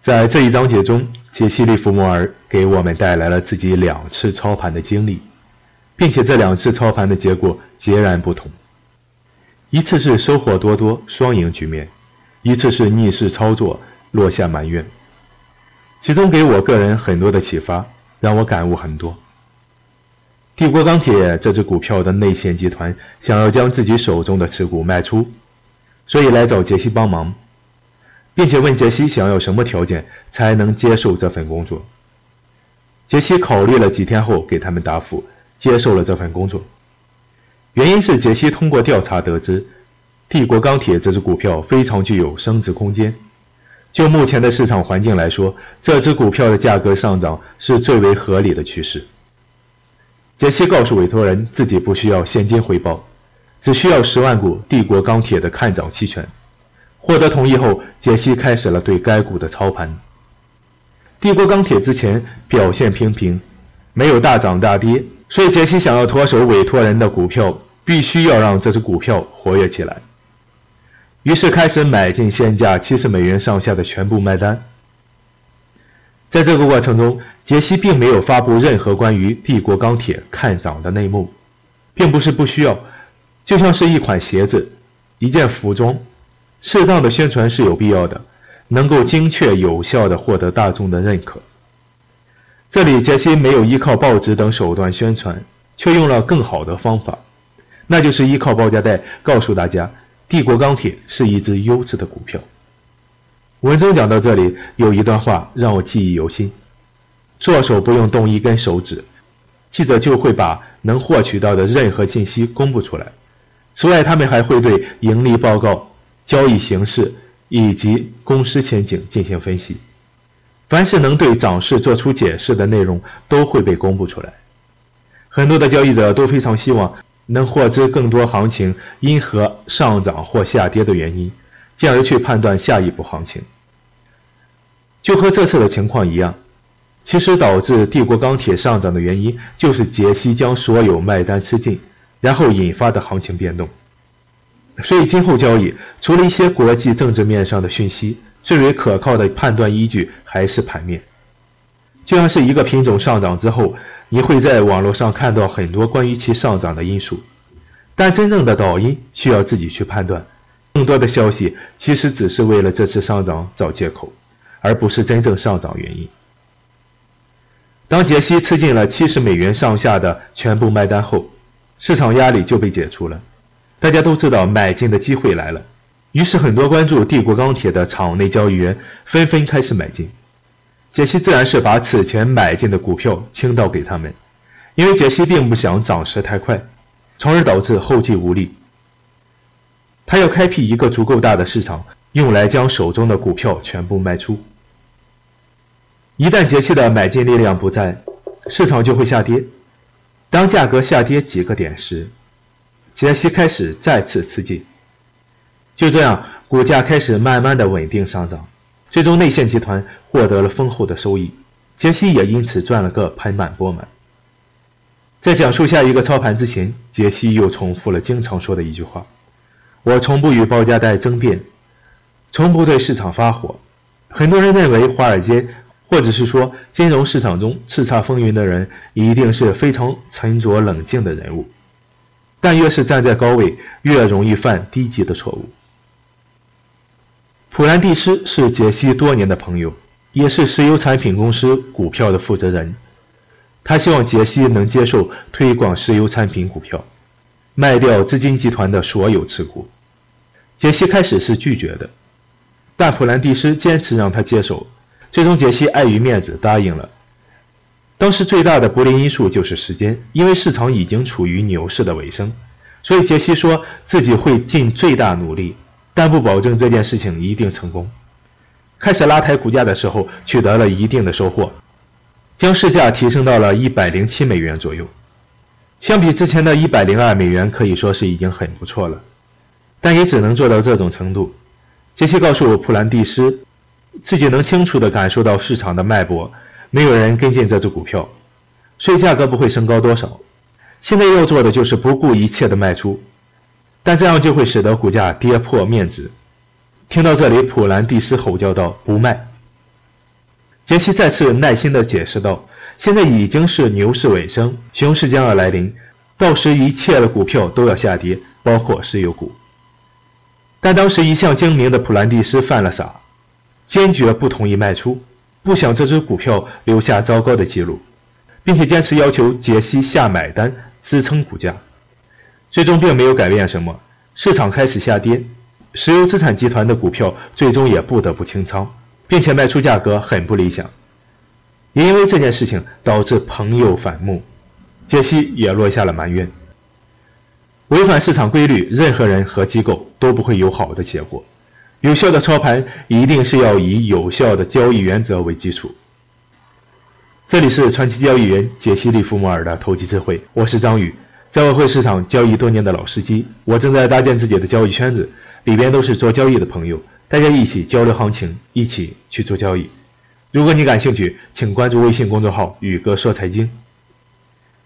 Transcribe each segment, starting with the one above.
在这一章节中，杰西·利弗莫尔给我们带来了自己两次操盘的经历，并且这两次操盘的结果截然不同。一次是收获多多，双赢局面；一次是逆势操作，落下埋怨。其中给我个人很多的启发，让我感悟很多。帝国钢铁这只股票的内线集团想要将自己手中的持股卖出，所以来找杰西帮忙。并且问杰西想要什么条件才能接受这份工作。杰西考虑了几天后，给他们答复，接受了这份工作。原因是杰西通过调查得知，帝国钢铁这只股票非常具有升值空间。就目前的市场环境来说，这只股票的价格上涨是最为合理的趋势。杰西告诉委托人，自己不需要现金回报，只需要十万股帝国钢铁的看涨期权。获得同意后，杰西开始了对该股的操盘。帝国钢铁之前表现平平，没有大涨大跌，所以杰西想要脱手委托人的股票，必须要让这只股票活跃起来。于是开始买进现价七十美元上下的全部卖单。在这个过程中，杰西并没有发布任何关于帝国钢铁看涨的内幕，并不是不需要，就像是一款鞋子，一件服装。适当的宣传是有必要的，能够精确有效地获得大众的认可。这里杰西没有依靠报纸等手段宣传，却用了更好的方法，那就是依靠报价带告诉大家，帝国钢铁是一只优质的股票。文中讲到这里，有一段话让我记忆犹新：做手不用动一根手指，记者就会把能获取到的任何信息公布出来。此外，他们还会对盈利报告。交易形式以及公司前景进行分析，凡是能对涨势做出解释的内容都会被公布出来。很多的交易者都非常希望能获知更多行情因何上涨或下跌的原因，进而去判断下一步行情。就和这次的情况一样，其实导致帝国钢铁上涨的原因就是杰西将所有卖单吃尽，然后引发的行情变动。所以，今后交易除了一些国际政治面上的讯息，最为可靠的判断依据还是盘面。就像是一个品种上涨之后，你会在网络上看到很多关于其上涨的因素，但真正的导因需要自己去判断。更多的消息其实只是为了这次上涨找借口，而不是真正上涨原因。当杰西吃进了七十美元上下的全部卖单后，市场压力就被解除了。大家都知道买进的机会来了，于是很多关注帝国钢铁的场内交易员纷纷开始买进。杰西自然是把此前买进的股票倾倒给他们，因为杰西并不想涨势太快，从而导致后继无力。他要开辟一个足够大的市场，用来将手中的股票全部卖出。一旦杰西的买进力量不在，市场就会下跌。当价格下跌几个点时，杰西开始再次吃进，就这样，股价开始慢慢的稳定上涨，最终内线集团获得了丰厚的收益，杰西也因此赚了个盆满钵满。在讲述下一个操盘之前，杰西又重复了经常说的一句话：“我从不与报价带争辩，从不对市场发火。”很多人认为华尔街或者是说金融市场中叱咤风云的人一定是非常沉着冷静的人物。但越是站在高位，越容易犯低级的错误。普兰蒂斯是杰西多年的朋友，也是石油产品公司股票的负责人。他希望杰西能接受推广石油产品股票，卖掉资金集团的所有持股。杰西开始是拒绝的，但普兰蒂斯坚持让他接手，最终杰西碍于面子答应了。当时最大的不利因素就是时间，因为市场已经处于牛市的尾声，所以杰西说自己会尽最大努力，但不保证这件事情一定成功。开始拉抬股价的时候，取得了一定的收获，将市价提升到了一百零七美元左右，相比之前的一百零二美元，可以说是已经很不错了，但也只能做到这种程度。杰西告诉我普兰蒂斯，自己能清楚地感受到市场的脉搏。没有人跟进这只股票，所以价格不会升高多少。现在要做的就是不顾一切的卖出，但这样就会使得股价跌破面值。听到这里，普兰蒂斯吼叫道：“不卖！”杰西再次耐心地解释道：“现在已经是牛市尾声，熊市将要来临，到时一切的股票都要下跌，包括石油股。”但当时一向精明的普兰蒂斯犯了傻，坚决不同意卖出，不想这只股票留下糟糕的记录，并且坚持要求杰西下买单支撑股价。最终并没有改变什么，市场开始下跌，石油资产集团的股票最终也不得不清仓。并且卖出价格很不理想，也因为这件事情导致朋友反目，杰西也落下了埋怨。违反市场规律，任何人和机构都不会有好的结果。有效的操盘一定是要以有效的交易原则为基础。这里是传奇交易员杰西·利弗莫尔的投机智慧，我是张宇，在外汇市场交易多年的老司机，我正在搭建自己的交易圈子，里边都是做交易的朋友。大家一起交流行情，一起去做交易。如果你感兴趣，请关注微信公众号“宇哥说财经”。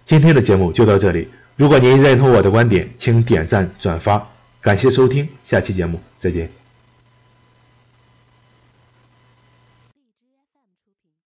今天的节目就到这里。如果您认同我的观点，请点赞转发。感谢收听，下期节目再见。